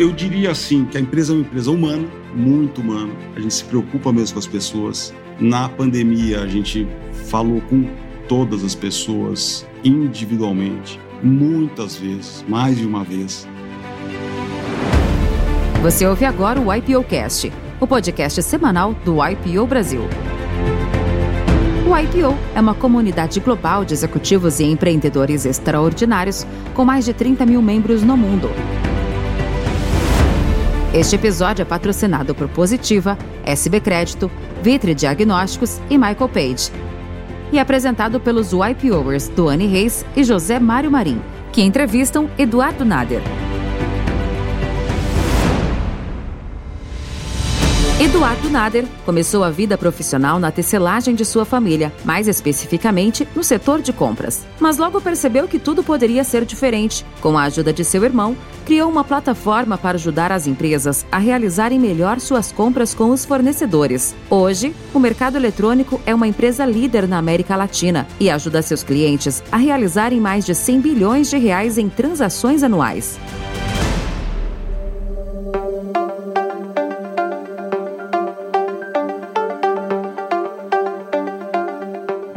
Eu diria assim que a empresa é uma empresa humana, muito humana. A gente se preocupa mesmo com as pessoas. Na pandemia, a gente falou com todas as pessoas individualmente, muitas vezes, mais de uma vez. Você ouve agora o IPO Cast, o podcast semanal do IPO Brasil. O IPO é uma comunidade global de executivos e empreendedores extraordinários com mais de 30 mil membros no mundo. Este episódio é patrocinado por Positiva, SB Crédito, Vitre Diagnósticos e Michael Page. E apresentado pelos YPOers Duane Reis e José Mário Marim, que entrevistam Eduardo Nader. Eduardo Nader começou a vida profissional na tecelagem de sua família, mais especificamente no setor de compras. Mas logo percebeu que tudo poderia ser diferente. Com a ajuda de seu irmão, criou uma plataforma para ajudar as empresas a realizarem melhor suas compras com os fornecedores. Hoje, o mercado eletrônico é uma empresa líder na América Latina e ajuda seus clientes a realizarem mais de 100 bilhões de reais em transações anuais.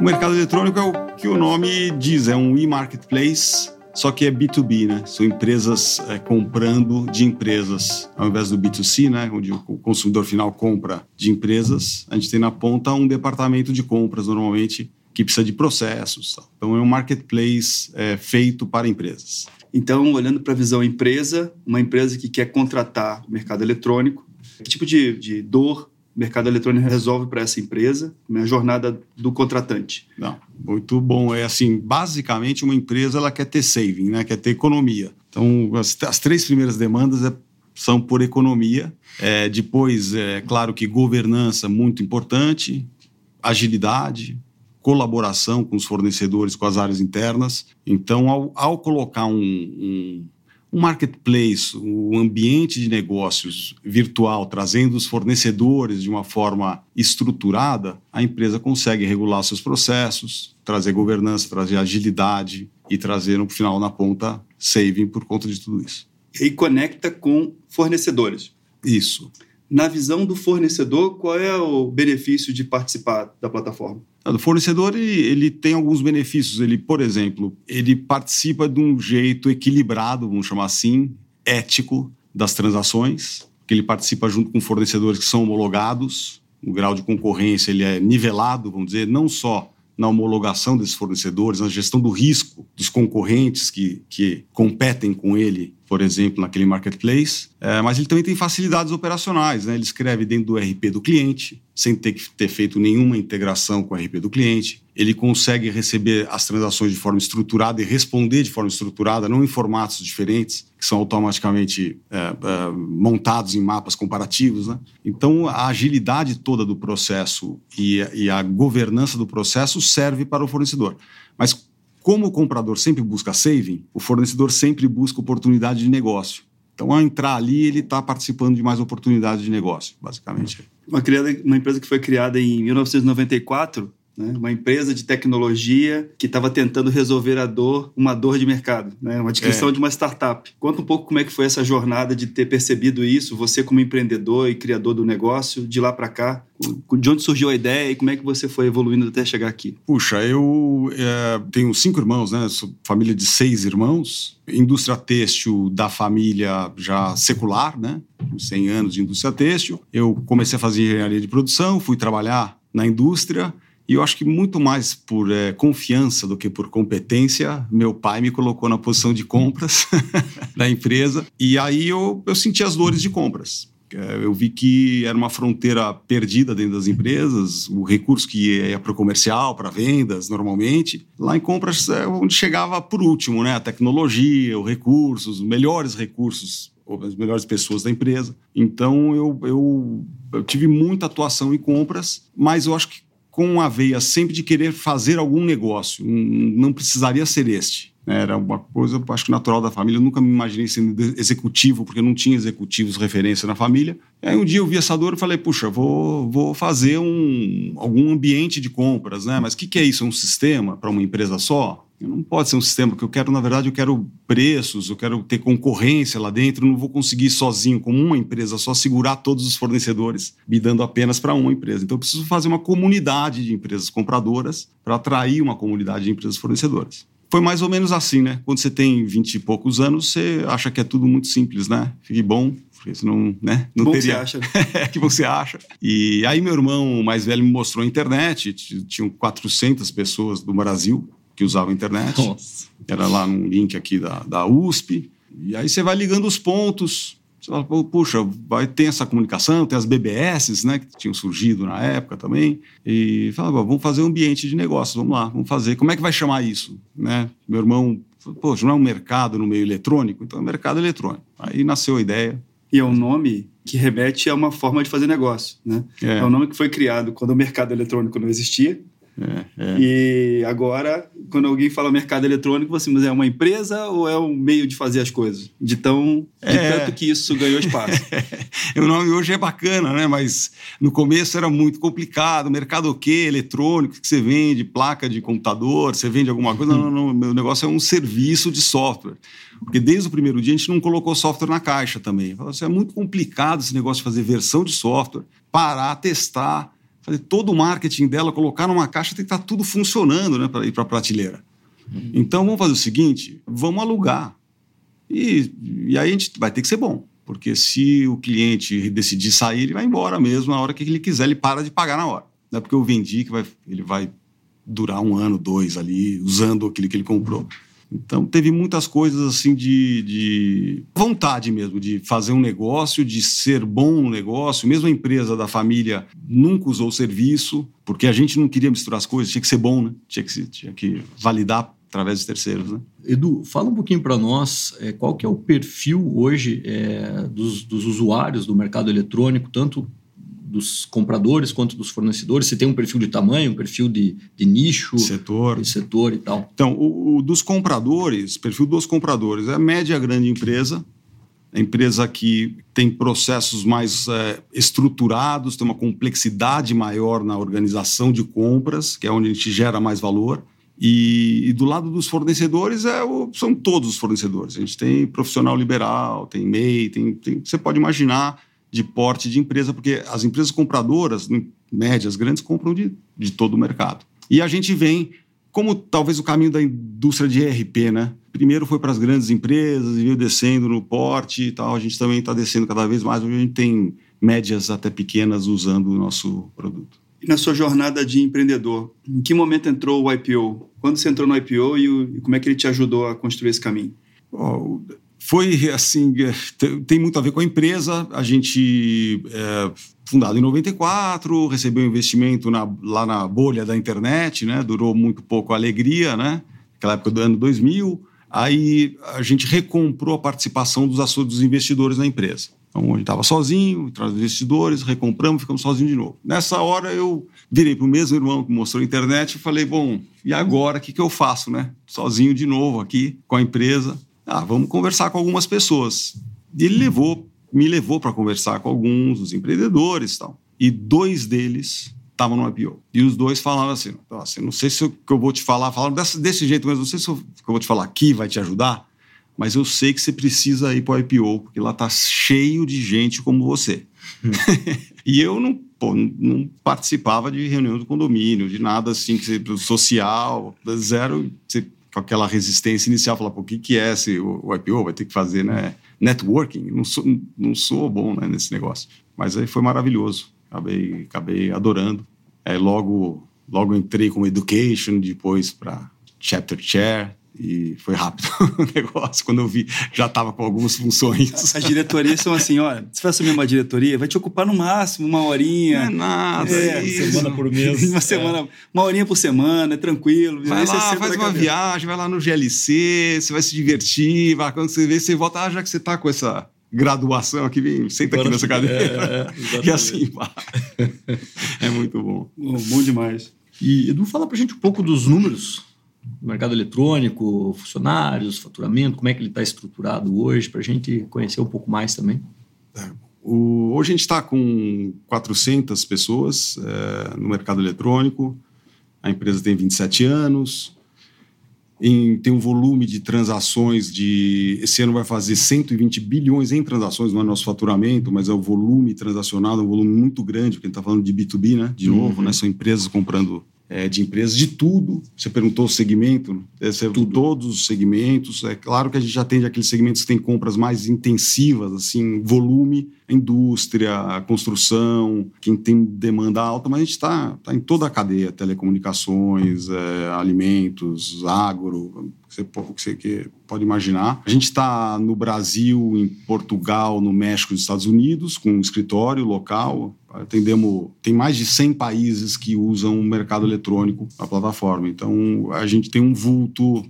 O mercado eletrônico é o que o nome diz, é um e-marketplace, só que é B2B, né? São empresas é, comprando de empresas, ao invés do B2C, né? Onde o consumidor final compra de empresas, a gente tem na ponta um departamento de compras, normalmente, que precisa de processos. Então, é um marketplace é, feito para empresas. Então, olhando para a visão empresa, uma empresa que quer contratar o mercado eletrônico, que tipo de, de dor mercado eletrônico resolve para essa empresa, a jornada do contratante? Não, muito bom. É assim, basicamente uma empresa ela quer ter saving, né? quer ter economia. Então, as, as três primeiras demandas é, são por economia. É, depois, é claro que governança muito importante, agilidade, colaboração com os fornecedores, com as áreas internas. Então, ao, ao colocar um, um um marketplace, o ambiente de negócios virtual, trazendo os fornecedores de uma forma estruturada, a empresa consegue regular seus processos, trazer governança, trazer agilidade e trazer, no final, na ponta, saving por conta de tudo isso. E conecta com fornecedores. Isso. Na visão do fornecedor, qual é o benefício de participar da plataforma? O fornecedor ele, ele, tem alguns benefícios. Ele, por exemplo, ele participa de um jeito equilibrado, vamos chamar assim, ético das transações, que ele participa junto com fornecedores que são homologados. O grau de concorrência ele é nivelado, vamos dizer, não só na homologação desses fornecedores, na gestão do risco dos concorrentes que, que competem com ele, por exemplo, naquele marketplace, é, mas ele também tem facilidades operacionais. Né? Ele escreve dentro do RP do cliente, sem ter que ter feito nenhuma integração com o RP do cliente. Ele consegue receber as transações de forma estruturada e responder de forma estruturada, não em formatos diferentes, que são automaticamente é, é, montados em mapas comparativos. Né? Então, a agilidade toda do processo e, e a governança do processo serve para o fornecedor. Mas como o comprador sempre busca saving, o fornecedor sempre busca oportunidade de negócio. Então, ao entrar ali, ele está participando de mais oportunidades de negócio, basicamente. Uma, criada, uma empresa que foi criada em 1994 né? uma empresa de tecnologia que estava tentando resolver a dor, uma dor de mercado, né? uma descrição é. de uma startup. Conta um pouco como é que foi essa jornada de ter percebido isso, você como empreendedor e criador do negócio, de lá para cá, de onde surgiu a ideia e como é que você foi evoluindo até chegar aqui? Puxa, eu é, tenho cinco irmãos, né? Sou família de seis irmãos. Indústria têxtil da família já secular, né? 100 anos de indústria têxtil. Eu comecei a fazer engenharia de produção, fui trabalhar na indústria e eu acho que muito mais por é, confiança do que por competência, meu pai me colocou na posição de compras da empresa. E aí eu, eu senti as dores de compras. É, eu vi que era uma fronteira perdida dentro das empresas, o recurso que ia para o comercial, para vendas, normalmente. Lá em compras é onde chegava por último, né? A tecnologia, os recursos, os melhores recursos as melhores pessoas da empresa. Então eu, eu, eu, tive muita atuação em compras, mas eu acho que com a veia sempre de querer fazer algum negócio. Não precisaria ser este. Era uma coisa, acho que natural da família. Eu nunca me imaginei sendo executivo, porque não tinha executivos referência na família. E aí um dia eu vi essa dor e falei, puxa, vou, vou fazer um, algum ambiente de compras, né? Mas o que, que é isso? É um sistema para uma empresa só? Não pode ser um sistema, porque eu quero, na verdade, eu quero preços, eu quero ter concorrência lá dentro, eu não vou conseguir sozinho, como uma empresa, só segurar todos os fornecedores, me dando apenas para uma empresa. Então, eu preciso fazer uma comunidade de empresas compradoras para atrair uma comunidade de empresas fornecedoras foi mais ou menos assim, né? Quando você tem vinte e poucos anos, você acha que é tudo muito simples, né? Fique bom, porque senão, né? Não bom teria. Que você acha. é que você acha. E aí meu irmão mais velho me mostrou a internet, tinham 400 pessoas do Brasil que usavam a internet. Nossa. Era lá num link aqui da, da USP. E aí você vai ligando os pontos, você fala, puxa, vai ter essa comunicação, tem as BBS, né, que tinham surgido na época também, e fala, vamos fazer um ambiente de negócios, vamos lá, vamos fazer. Como é que vai chamar isso? Né? Meu irmão, poxa, não é um mercado no meio eletrônico? Então é um mercado eletrônico. Aí nasceu a ideia. E é um nome que remete a uma forma de fazer negócio, né? É, é um nome que foi criado quando o mercado eletrônico não existia, é, é. E agora, quando alguém fala mercado eletrônico, você mas é uma empresa ou é um meio de fazer as coisas? De tão de é. tanto que isso ganhou espaço. o nome hoje é bacana, né? Mas no começo era muito complicado. Mercado o quê? Eletrônico, que você vende? Placa de computador? Você vende alguma coisa? Não, não, não. Meu negócio é um serviço de software. Porque desde o primeiro dia a gente não colocou software na caixa também. Falou assim, é muito complicado esse negócio de fazer versão de software, parar, testar fazer todo o marketing dela, colocar numa caixa, tem que estar tá tudo funcionando né, para ir para a prateleira. Uhum. Então vamos fazer o seguinte: vamos alugar. E, e aí a gente vai ter que ser bom. Porque se o cliente decidir sair, ele vai embora mesmo na hora que ele quiser, ele para de pagar na hora. Não é porque eu vendi que vai, ele vai durar um ano, dois ali, usando aquilo que ele comprou. Então, teve muitas coisas assim de, de, vontade mesmo, de fazer um negócio, de ser bom no negócio. Mesmo a empresa da família nunca usou o serviço, porque a gente não queria misturar as coisas, tinha que ser bom, né? Tinha que, tinha que validar através de terceiros, né? Edu, fala um pouquinho para nós é, qual que é o perfil hoje é, dos, dos usuários do mercado eletrônico, tanto dos compradores quanto dos fornecedores? Você tem um perfil de tamanho, um perfil de, de nicho, setor. de setor e tal? Então, o, o dos compradores, perfil dos compradores, é a média grande empresa, a empresa que tem processos mais é, estruturados, tem uma complexidade maior na organização de compras, que é onde a gente gera mais valor. E, e do lado dos fornecedores é o, são todos os fornecedores. A gente tem profissional liberal, tem MEI, tem, tem, você pode imaginar de porte de empresa, porque as empresas compradoras, médias, grandes, compram de, de todo o mercado. E a gente vem, como talvez o caminho da indústria de ERP, né? Primeiro foi para as grandes empresas, e veio descendo no porte e tal. A gente também está descendo cada vez mais, hoje a gente tem médias até pequenas usando o nosso produto. E na sua jornada de empreendedor, em que momento entrou o IPO? Quando você entrou no IPO e, o, e como é que ele te ajudou a construir esse caminho? Oh, foi assim, é, tem muito a ver com a empresa. A gente é fundado em 94, recebeu investimento na, lá na bolha da internet, né? Durou muito pouco a alegria, né? Naquela época do ano 2000. Aí a gente recomprou a participação dos dos investidores na empresa. Então, a gente estava sozinho, traz investidores, recompramos, ficamos sozinhos de novo. Nessa hora eu virei para o mesmo irmão que mostrou a internet e falei, bom, e agora o que, que eu faço, né? Sozinho de novo aqui com a empresa. Ah, vamos conversar com algumas pessoas. E ele levou, me levou para conversar com alguns dos empreendedores e tal. E dois deles estavam no IPO. E os dois falavam assim: Nossa, não sei se o que eu vou te falar, falaram desse, desse jeito, mas não sei se o que eu vou te falar aqui vai te ajudar, mas eu sei que você precisa ir para o IPO, porque lá está cheio de gente como você. Hum. e eu não, pô, não participava de reunião do condomínio, de nada assim, que social, zero. Você com aquela resistência inicial, falar, o que, que é esse, o, o IPO? Vai ter que fazer né, networking. Não sou, não sou bom né, nesse negócio. Mas aí foi maravilhoso. Acabei, acabei adorando. É, logo, logo entrei como education, depois para chapter chair, e foi rápido o negócio. Quando eu vi, já estava com algumas funções. As diretorias são assim: olha, você vai assumir uma diretoria, vai te ocupar no máximo uma horinha. Não é nada. É, isso. semana por mês. Uma, semana, é. uma horinha por semana, é tranquilo. Vai lá, faz uma viagem, vai lá no GLC, você vai se divertir. Vai, quando você vê, você volta, ah, já que você está com essa graduação aqui, vem, senta Agora, aqui nessa cadeira. É, é, e assim vai. é muito bom. Bom, bom demais. E Edu, fala pra gente um pouco dos números mercado eletrônico, funcionários, faturamento, como é que ele está estruturado hoje, para a gente conhecer um pouco mais também. É. O, hoje a gente está com 400 pessoas é, no mercado eletrônico, a empresa tem 27 anos, em, tem um volume de transações de. Esse ano vai fazer 120 bilhões em transações, não é nosso faturamento, mas é o volume transacionado, é um volume muito grande, porque a gente está falando de B2B, né? De novo, uhum. né? São empresas comprando é, de empresas de tudo. Você perguntou o segmento, é, todos os segmentos. É claro que a gente já atende aqueles segmentos que têm compras mais intensivas, assim, volume, indústria, construção, quem tem demanda alta, mas a gente está tá em toda a cadeia, telecomunicações, é, alimentos, agro, você, você pode imaginar. A gente está no Brasil, em Portugal, no México, nos Estados Unidos, com um escritório local. Atendemos, tem mais de 100 países que usam o mercado eletrônico, a plataforma. Então, a gente tem um vulto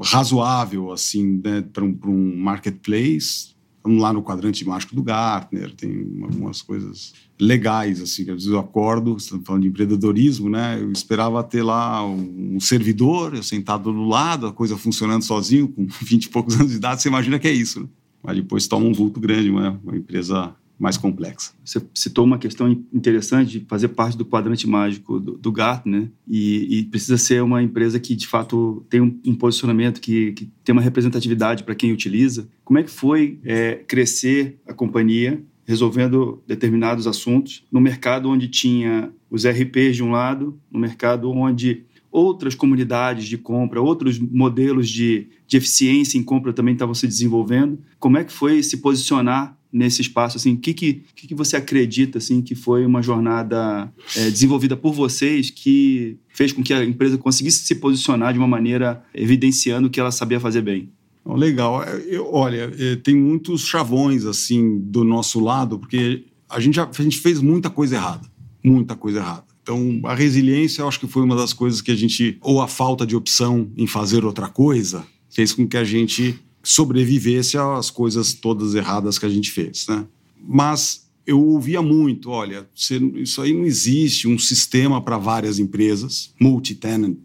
razoável assim né, para um, um marketplace Vamos lá no quadrante mágico do Gartner, tem algumas coisas legais, assim, que às vezes eu acordo, estamos falando de empreendedorismo, né? Eu esperava ter lá um servidor, eu sentado do lado, a coisa funcionando sozinho, com 20 e poucos anos de idade, você imagina que é isso, né? Mas depois toma um vulto grande, uma, uma empresa mais complexa. Você citou uma questão interessante de fazer parte do quadrante mágico do, do Gartner né? e, e, precisa ser uma empresa que de fato tem um, um posicionamento que, que, tem uma representatividade para quem utiliza. Como é que foi é, crescer a companhia resolvendo determinados assuntos no mercado onde tinha os RPs de um lado, no mercado onde outras comunidades de compra, outros modelos de, de eficiência em compra também estavam se desenvolvendo. Como é que foi se posicionar nesse espaço assim o que, que, que você acredita assim que foi uma jornada é, desenvolvida por vocês que fez com que a empresa conseguisse se posicionar de uma maneira evidenciando que ela sabia fazer bem? Legal. É, eu, olha é, tem muitos chavões assim do nosso lado porque a gente já, a gente fez muita coisa errada muita coisa errada. Então a resiliência eu acho que foi uma das coisas que a gente ou a falta de opção em fazer outra coisa fez com que a gente sobrevivesse às coisas todas erradas que a gente fez, né? Mas eu ouvia muito, olha, isso aí não existe um sistema para várias empresas, multi-tenant,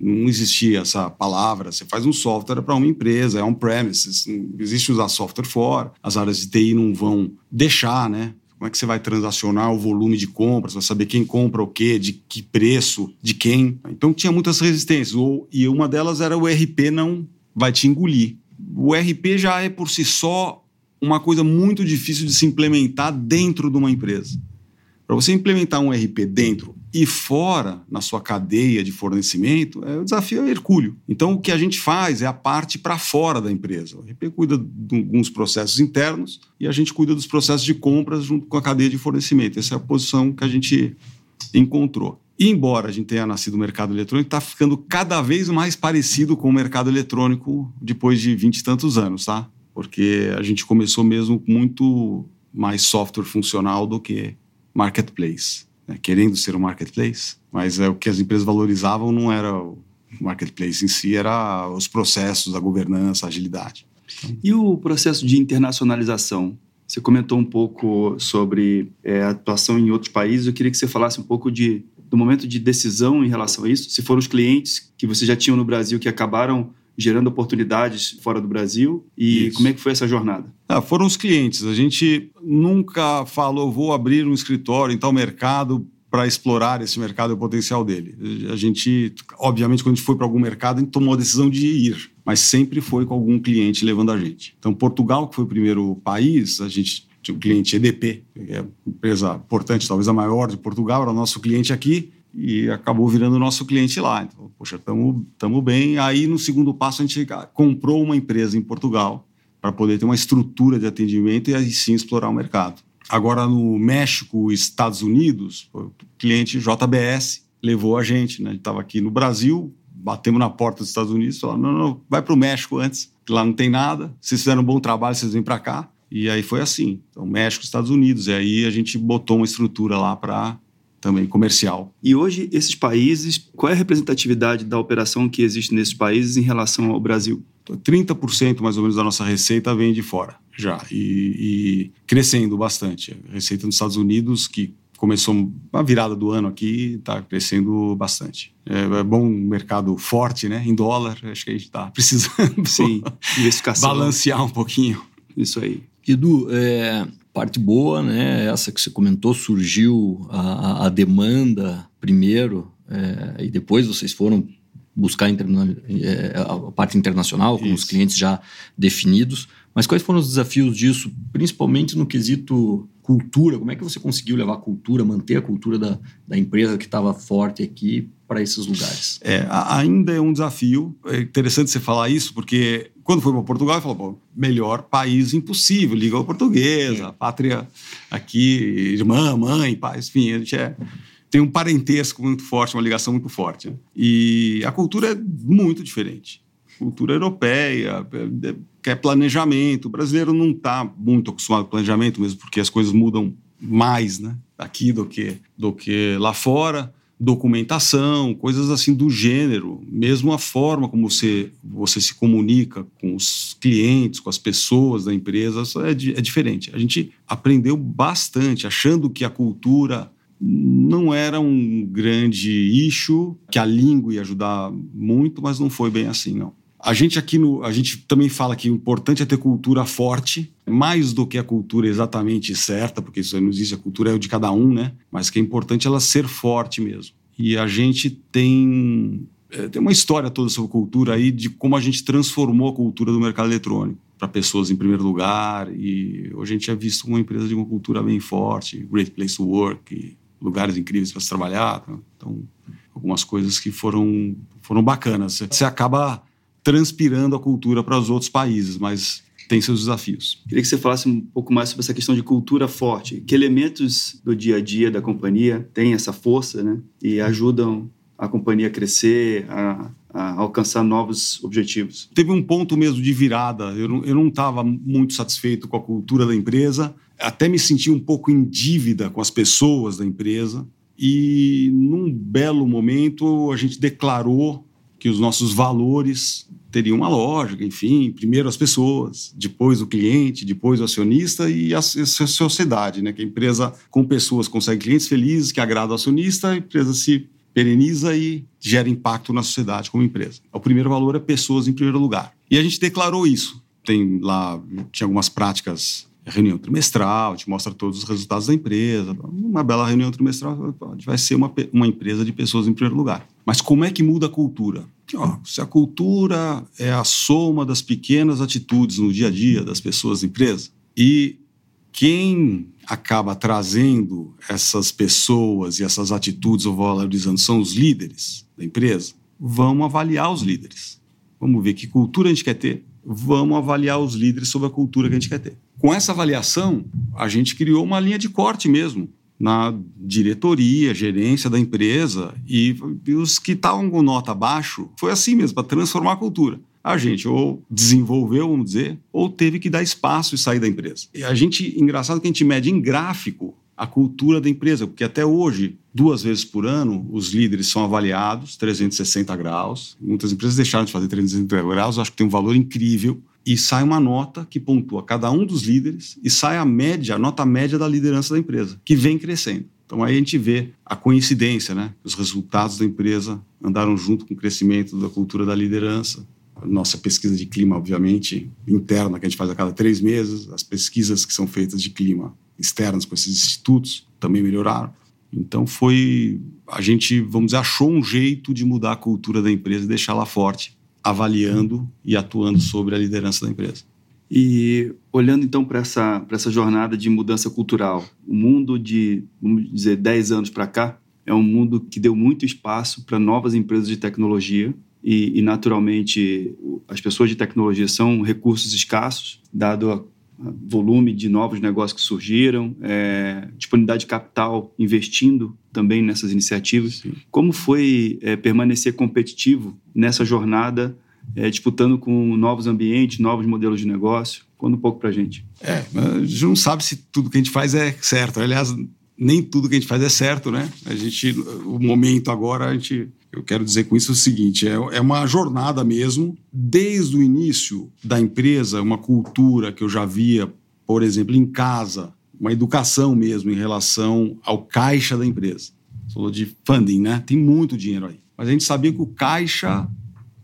não existia essa palavra. Você faz um software para uma empresa, é on-premises, não existe usar software fora. As áreas de TI não vão deixar, né? Como é que você vai transacionar o volume de compras, vai saber quem compra o quê, de que preço, de quem. Então tinha muitas resistências. E uma delas era o RP não vai te engolir o RP já é por si só uma coisa muito difícil de se implementar dentro de uma empresa. Para você implementar um RP dentro e fora na sua cadeia de fornecimento, é, o desafio é hercúleo. Então, o que a gente faz é a parte para fora da empresa. O RP cuida de alguns processos internos e a gente cuida dos processos de compras junto com a cadeia de fornecimento. Essa é a posição que a gente encontrou. E embora a gente tenha nascido no mercado eletrônico, está ficando cada vez mais parecido com o mercado eletrônico depois de vinte e tantos anos, tá? Porque a gente começou mesmo muito mais software funcional do que marketplace, né? querendo ser um marketplace, mas é o que as empresas valorizavam não era o marketplace em si, era os processos, a governança, a agilidade. E o processo de internacionalização? Você comentou um pouco sobre é, a atuação em outros países. Eu queria que você falasse um pouco de do momento de decisão em relação a isso? Se foram os clientes que você já tinha no Brasil que acabaram gerando oportunidades fora do Brasil e isso. como é que foi essa jornada? Ah, foram os clientes. A gente nunca falou vou abrir um escritório em tal mercado para explorar esse mercado e o potencial dele. A gente, obviamente, quando a gente foi para algum mercado, a gente tomou a decisão de ir, mas sempre foi com algum cliente levando a gente. Então, Portugal, que foi o primeiro país, a gente tinha um cliente EDP, que é uma empresa importante, talvez a maior de Portugal, era nosso cliente aqui e acabou virando nosso cliente lá. Então, poxa, estamos bem. Aí, no segundo passo, a gente comprou uma empresa em Portugal para poder ter uma estrutura de atendimento e aí sim explorar o mercado. Agora, no México Estados Unidos, o cliente JBS levou a gente. Né? A gente estava aqui no Brasil, batemos na porta dos Estados Unidos, falaram, não, não, vai para o México antes, que lá não tem nada, vocês fizeram um bom trabalho, vocês vêm para cá. E aí foi assim. Então, México, Estados Unidos. E aí a gente botou uma estrutura lá para também comercial. E hoje, esses países, qual é a representatividade da operação que existe nesses países em relação ao Brasil? 30% mais ou menos da nossa receita vem de fora já. E, e crescendo bastante. A receita nos Estados Unidos, que começou a virada do ano aqui, está crescendo bastante. É, é, bom um mercado forte, né? Em dólar, acho que a gente está precisando Sim, balancear um pouquinho. Isso aí. Edu, é, parte boa, né? Essa que você comentou, surgiu a, a demanda primeiro é, e depois vocês foram buscar é, a parte internacional com Isso. os clientes já definidos. Mas quais foram os desafios disso, principalmente no quesito cultura? Como é que você conseguiu levar a cultura, manter a cultura da, da empresa que estava forte aqui para esses lugares? É, ainda é um desafio. É interessante você falar isso, porque quando foi para Portugal, eu falei, bom, melhor país impossível, língua portuguesa, é. pátria aqui, irmã, mãe, pai, enfim, a gente é tem um parentesco muito forte, uma ligação muito forte. Né? E a cultura é muito diferente. Cultura europeia, é, é, quer planejamento. O brasileiro não está muito acostumado com planejamento, mesmo porque as coisas mudam mais né? aqui do que, do que lá fora. Documentação, coisas assim do gênero, mesmo a forma como você, você se comunica com os clientes, com as pessoas da empresa, é, é diferente. A gente aprendeu bastante, achando que a cultura não era um grande issue, que a língua ia ajudar muito, mas não foi bem assim, não. A gente aqui no, a gente também fala que o importante é ter cultura forte, mais do que a cultura exatamente certa, porque isso não existe, a cultura é o de cada um, né? Mas que é importante ela ser forte mesmo. E a gente tem é, tem uma história toda sobre cultura aí de como a gente transformou a cultura do mercado eletrônico para pessoas em primeiro lugar e hoje a gente é visto uma empresa de uma cultura bem forte, great place to work, lugares incríveis para se trabalhar. Tá? Então, algumas coisas que foram, foram bacanas. Você acaba transpirando a cultura para os outros países, mas tem seus desafios. Queria que você falasse um pouco mais sobre essa questão de cultura forte. Que elementos do dia a dia da companhia têm essa força né, e ajudam a companhia a crescer, a, a alcançar novos objetivos? Teve um ponto mesmo de virada. Eu não estava muito satisfeito com a cultura da empresa até me senti um pouco em dívida com as pessoas da empresa. E num belo momento a gente declarou que os nossos valores teriam uma lógica, enfim, primeiro as pessoas, depois o cliente, depois o acionista e a, sociedade, né? Que a empresa com pessoas consegue clientes felizes, que agrada o acionista, a empresa se pereniza e gera impacto na sociedade como empresa. O primeiro valor é pessoas em primeiro lugar. E a gente declarou isso. Tem lá, tinha algumas práticas reunião trimestral, te mostra todos os resultados da empresa. Uma bela reunião trimestral vai ser uma, uma empresa de pessoas em primeiro lugar. Mas como é que muda a cultura? Ó, se a cultura é a soma das pequenas atitudes no dia a dia das pessoas da empresa e quem acaba trazendo essas pessoas e essas atitudes ou valorizando são os líderes da empresa, vamos avaliar os líderes. Vamos ver que cultura a gente quer ter, vamos avaliar os líderes sobre a cultura que a gente quer ter. Com essa avaliação, a gente criou uma linha de corte mesmo na diretoria, gerência da empresa e, os que estavam com nota abaixo, foi assim mesmo, para transformar a cultura. A gente ou desenvolveu, vamos dizer, ou teve que dar espaço e sair da empresa. E a gente, engraçado que a gente mede em gráfico a cultura da empresa, porque até hoje, duas vezes por ano, os líderes são avaliados 360 graus. Muitas empresas deixaram de fazer 360 graus, acho que tem um valor incrível e sai uma nota que pontua cada um dos líderes e sai a média, a nota média da liderança da empresa, que vem crescendo. Então aí a gente vê a coincidência, né? Os resultados da empresa andaram junto com o crescimento da cultura da liderança. Nossa pesquisa de clima, obviamente, interna, que a gente faz a cada três meses, as pesquisas que são feitas de clima externas com esses institutos também melhoraram. Então foi, a gente, vamos dizer, achou um jeito de mudar a cultura da empresa e deixá-la forte avaliando e atuando sobre a liderança da empresa. E olhando então para essa, essa jornada de mudança cultural, o mundo de, vamos dizer, 10 anos para cá, é um mundo que deu muito espaço para novas empresas de tecnologia e, e, naturalmente, as pessoas de tecnologia são recursos escassos, dado a volume de novos negócios que surgiram, é, disponibilidade de capital investindo também nessas iniciativas. Sim. Como foi é, permanecer competitivo nessa jornada, é, disputando com novos ambientes, novos modelos de negócio? Conta um pouco para a gente. É, a gente não sabe se tudo que a gente faz é certo. Aliás, nem tudo que a gente faz é certo, né? A gente, o momento agora, a gente eu quero dizer com isso o seguinte: é, é uma jornada mesmo, desde o início da empresa, uma cultura que eu já via, por exemplo, em casa, uma educação mesmo em relação ao caixa da empresa. Você falou de funding, né? Tem muito dinheiro aí. Mas a gente sabia que o caixa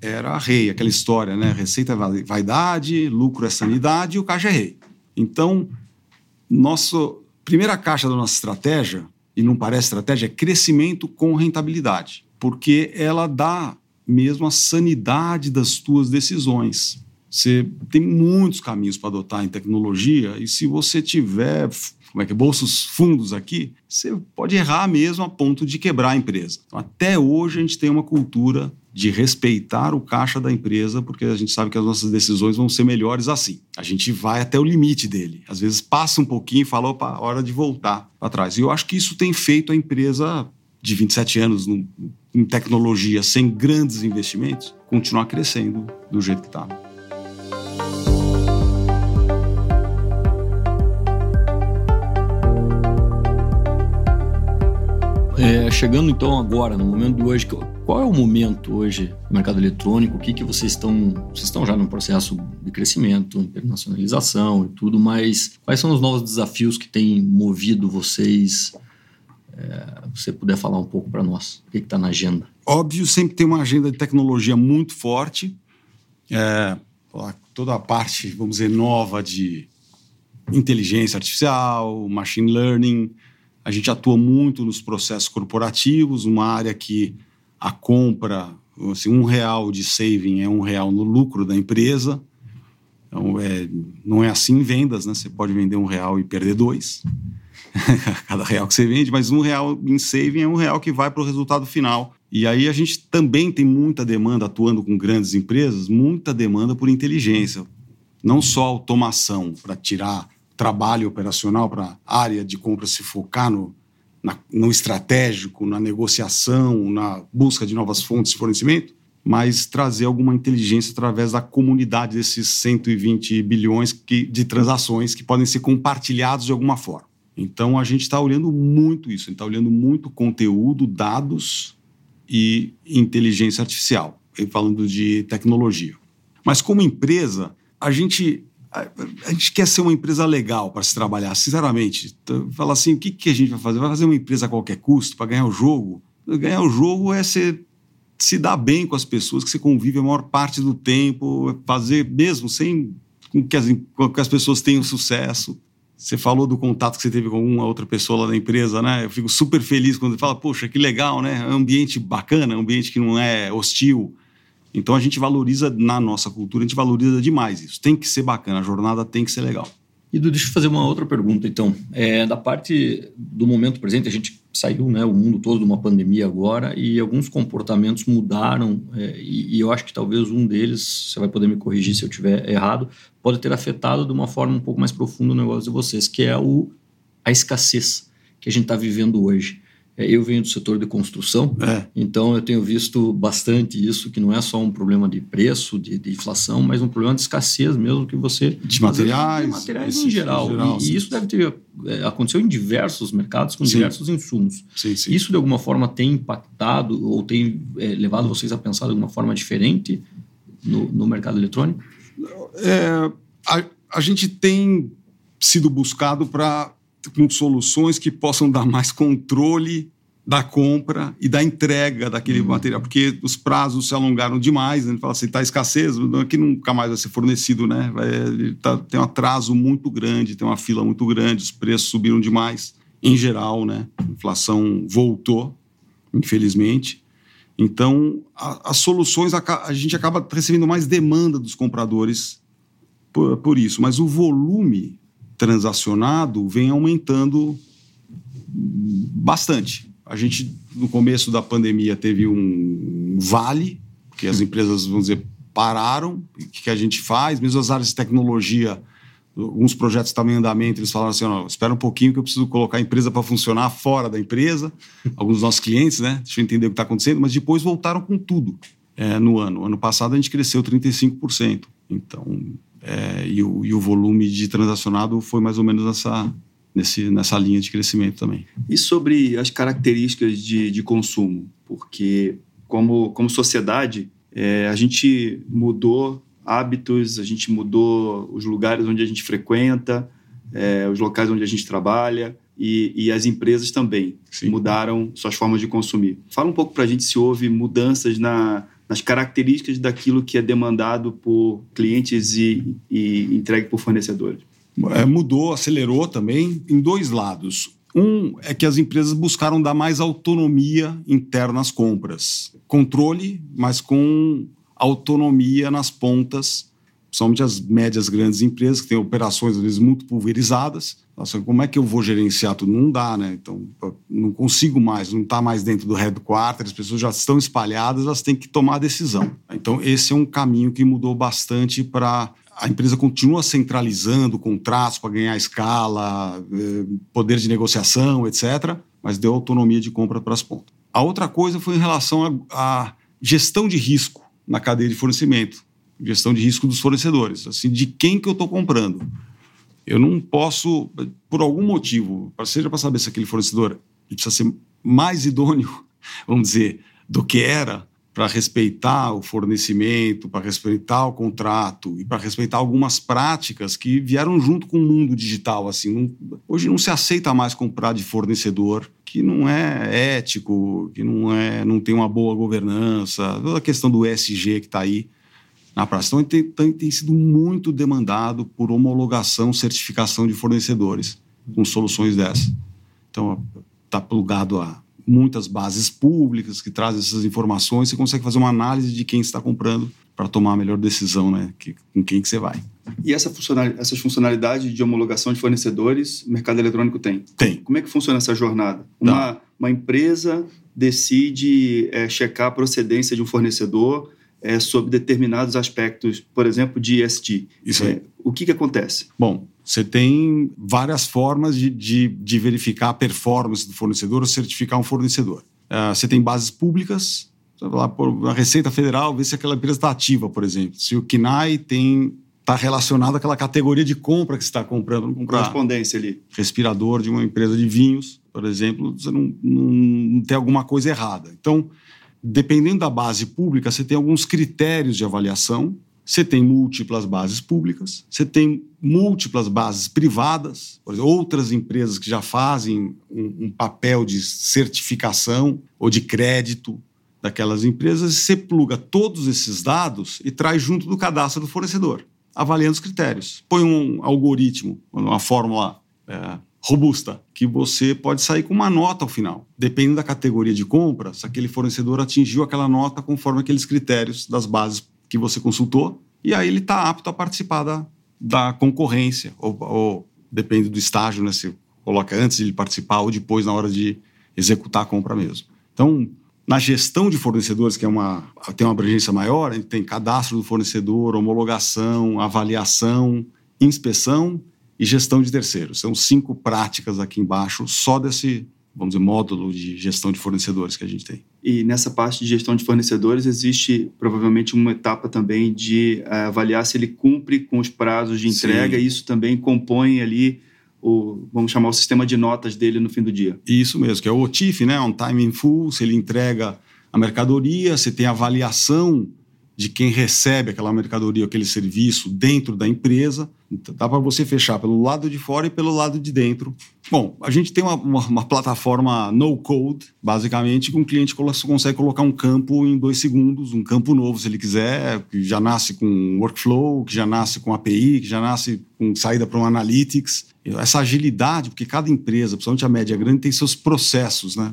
era rei, aquela história, né? Receita é vaidade, lucro é sanidade e o caixa é rei. Então, nosso primeira caixa da nossa estratégia, e não parece estratégia, é crescimento com rentabilidade, porque ela dá mesmo a sanidade das tuas decisões. Você tem muitos caminhos para adotar em tecnologia e se você tiver como é que bolsos fundos aqui, você pode errar mesmo a ponto de quebrar a empresa. Então, até hoje a gente tem uma cultura de respeitar o caixa da empresa, porque a gente sabe que as nossas decisões vão ser melhores assim. A gente vai até o limite dele. Às vezes passa um pouquinho e fala, opa, hora de voltar para trás. E eu acho que isso tem feito a empresa de 27 anos no, em tecnologia, sem grandes investimentos, continuar crescendo do jeito que está. É, chegando então agora, no momento de hoje, qual é o momento hoje do mercado eletrônico? O que, que vocês estão. Vocês estão já num processo de crescimento, internacionalização e tudo, mas quais são os novos desafios que têm movido vocês? É, você puder falar um pouco para nós, o que está na agenda? Óbvio, sempre tem uma agenda de tecnologia muito forte. É, toda a parte, vamos dizer, nova de inteligência artificial, machine learning, a gente atua muito nos processos corporativos, uma área que a compra, assim, um real de saving é um real no lucro da empresa. Então, é, não é assim em vendas, né? Você pode vender um real e perder dois. Cada real que você vende, mas um real em saving é um real que vai para o resultado final. E aí a gente também tem muita demanda, atuando com grandes empresas, muita demanda por inteligência. Não só automação para tirar trabalho operacional para a área de compra se focar no, na, no estratégico, na negociação, na busca de novas fontes de fornecimento, mas trazer alguma inteligência através da comunidade desses 120 bilhões que, de transações que podem ser compartilhados de alguma forma. Então a gente está olhando muito isso, a gente está olhando muito conteúdo, dados e inteligência artificial, falando de tecnologia. Mas como empresa, a gente a gente quer ser uma empresa legal para se trabalhar, sinceramente. Então, fala assim, o que, que a gente vai fazer? Vai fazer uma empresa a qualquer custo para ganhar o jogo? Ganhar o jogo é ser, se dar bem com as pessoas que você convive a maior parte do tempo, é fazer mesmo sem que as, que as pessoas tenham sucesso. Você falou do contato que você teve com uma outra pessoa lá na empresa, né? Eu fico super feliz quando ele fala, poxa, que legal, né? Ambiente bacana, ambiente que não é hostil então a gente valoriza na nossa cultura, a gente valoriza demais isso. Tem que ser bacana, a jornada tem que ser legal. E deixa eu fazer uma outra pergunta, então. É, da parte do momento presente, a gente saiu, né, o mundo todo de uma pandemia agora e alguns comportamentos mudaram é, e, e, eu acho que talvez um deles, você vai poder me corrigir se eu estiver errado, pode ter afetado de uma forma um pouco mais profunda o negócio de vocês, que é o, a escassez que a gente está vivendo hoje. É, eu venho do setor de construção, é. então eu tenho visto bastante isso, que não é só um problema de preço, de, de inflação, mas um problema de escassez mesmo que você... De materiais. De materiais em geral. geral e, e, isso deve ter é, aconteceu em diversos mercados com sim. diversos insumos. Sim, sim. Isso de alguma forma tem impactado ou tem é, levado vocês a pensar de alguma forma diferente no, no mercado eletrônico? É, a, a gente tem sido buscado para com soluções que possam dar mais controle da compra e da entrega daquele uhum. material, porque os prazos se alongaram demais, né? Ele fala assim, está escassez, que nunca mais vai ser fornecido, né? Vai, tá, tem um atraso muito grande, tem uma fila muito grande, os preços subiram demais, em geral, né? A inflação voltou, infelizmente. Então, a, as soluções, a, a, gente acaba recebendo mais demanda dos compradores por, por isso, mas o volume transacionado vem aumentando bastante. A gente, no começo da pandemia, teve um vale, que as empresas, vamos dizer, pararam. O que a gente faz? Mesmo as áreas de tecnologia, alguns projetos estavam em andamento, eles falaram assim: oh, espera um pouquinho que eu preciso colocar a empresa para funcionar fora da empresa. Alguns dos nossos clientes, né? Deixa eu entender o que está acontecendo, mas depois voltaram com tudo é, no ano. Ano passado a gente cresceu 35%. Então, é, e, o, e, o, volume de transacionado foi mais ou menos nessa, nesse, nessa linha de crescimento também. E sobre as características de, de consumo? Porque, como, como sociedade, é, a gente mudou hábitos, a gente mudou os lugares onde a gente frequenta, é, os locais onde a gente trabalha e, e as empresas também Sim. mudaram suas formas de consumir. Fala um pouco para a gente se houve mudanças na, nas características daquilo que é demandado por clientes e, e entregue por fornecedores. É, mudou, acelerou também em dois lados. Um é que as empresas buscaram dar mais autonomia interna às compras. Controle, mas com autonomia nas pontas, principalmente as médias grandes empresas, que têm operações, às vezes, muito pulverizadas. Nossa, como é que eu vou gerenciar tudo? Não dá, né? Então, não consigo mais, não está mais dentro do headquarter, as pessoas já estão espalhadas, elas têm que tomar a decisão. Então, esse é um caminho que mudou bastante para a empresa continua centralizando contratos para ganhar escala, eh, poder de negociação, etc., mas deu autonomia de compra para as pontas. A outra coisa foi em relação à gestão de risco na cadeia de fornecimento, gestão de risco dos fornecedores, assim, de quem que eu estou comprando. Eu não posso, por algum motivo, seja para saber se aquele fornecedor precisa ser mais idôneo, vamos dizer, do que era, para respeitar o fornecimento, para respeitar o contrato e para respeitar algumas práticas que vieram junto com o mundo digital. Assim, não, hoje não se aceita mais comprar de fornecedor que não é ético, que não é, não tem uma boa governança, toda a questão do ESG que está aí na praça. Então, tem, tem, tem sido muito demandado por homologação, certificação de fornecedores com soluções dessas. Então, está plugado a muitas bases públicas que trazem essas informações, você consegue fazer uma análise de quem está comprando para tomar a melhor decisão, né? Que, com quem que você vai. E essa funcional, essas funcionalidades de homologação de fornecedores, o mercado eletrônico tem? Tem. Como é que funciona essa jornada? Uma, uma empresa decide é, checar a procedência de um fornecedor é, sobre determinados aspectos, por exemplo, de ESG. Isso aí. É, o que, que acontece? Bom, você tem várias formas de, de, de, verificar a performance do fornecedor ou certificar um fornecedor. Uh, você tem bases públicas, você vai lá por a Receita Federal, ver se aquela empresa está ativa, por exemplo. Se o KNAI tem está relacionado àquela categoria de compra que você está comprando. Comprar Correspondência ali. Respirador de uma empresa de vinhos, por exemplo, você não, não, não tem alguma coisa errada. Então, dependendo da base pública, você tem alguns critérios de avaliação. Você tem múltiplas bases públicas, você tem múltiplas bases privadas, exemplo, outras empresas que já fazem um, um, papel de certificação ou de crédito daquelas empresas, e você pluga todos esses dados e traz junto do cadastro do fornecedor, avaliando os critérios. Põe um algoritmo, uma fórmula é, robusta, que você pode sair com uma nota ao final. Dependendo da categoria de compra, se aquele fornecedor atingiu aquela nota conforme aqueles critérios das bases que você consultou, e aí ele está apto a participar da, da concorrência, ou, ou, depende do estágio, né, se coloca antes de ele participar ou depois na hora de executar a compra mesmo. Então, na gestão de fornecedores, que é uma, tem uma abrangência maior, a gente tem cadastro do fornecedor, homologação, avaliação, inspeção e gestão de terceiros. São cinco práticas aqui embaixo, só desse, vamos dizer, módulo de gestão de fornecedores que a gente tem. E nessa parte de gestão de fornecedores existe provavelmente uma etapa também de uh, avaliar se ele cumpre com os prazos de entrega, Sim. e isso também compõe ali o, vamos chamar o sistema de notas dele no fim do dia. Isso mesmo, que é o OTIF, né? On time in full, se ele entrega a mercadoria, você tem avaliação de quem recebe aquela mercadoria, aquele serviço dentro da empresa. Então, dá para você fechar pelo lado de fora e pelo lado de dentro. Bom, a gente tem uma, uma, uma plataforma no code, basicamente, que um cliente consegue colocar um campo em dois segundos, um campo novo, se ele quiser, que já nasce com workflow, que já nasce com API, que já nasce com saída para um analytics. Essa agilidade, porque cada empresa, principalmente a média grande, tem seus processos, né?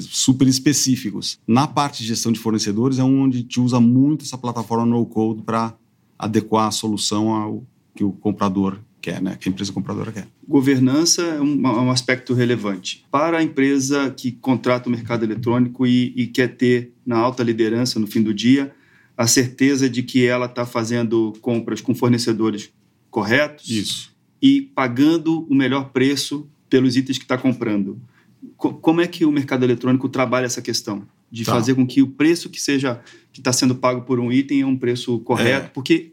Super específicos. Na parte de gestão de fornecedores é onde a gente usa muito essa plataforma no-code para adequar a solução ao que o comprador quer, né? que a empresa compradora quer. Governança é um, é um aspecto relevante. Para a empresa que contrata o mercado eletrônico e, e quer ter na alta liderança no fim do dia a certeza de que ela está fazendo compras com fornecedores corretos Isso. e pagando o melhor preço pelos itens que está comprando como é que o mercado eletrônico trabalha essa questão de tá. fazer com que o preço que seja que está sendo pago por um item é um preço correto? É. Porque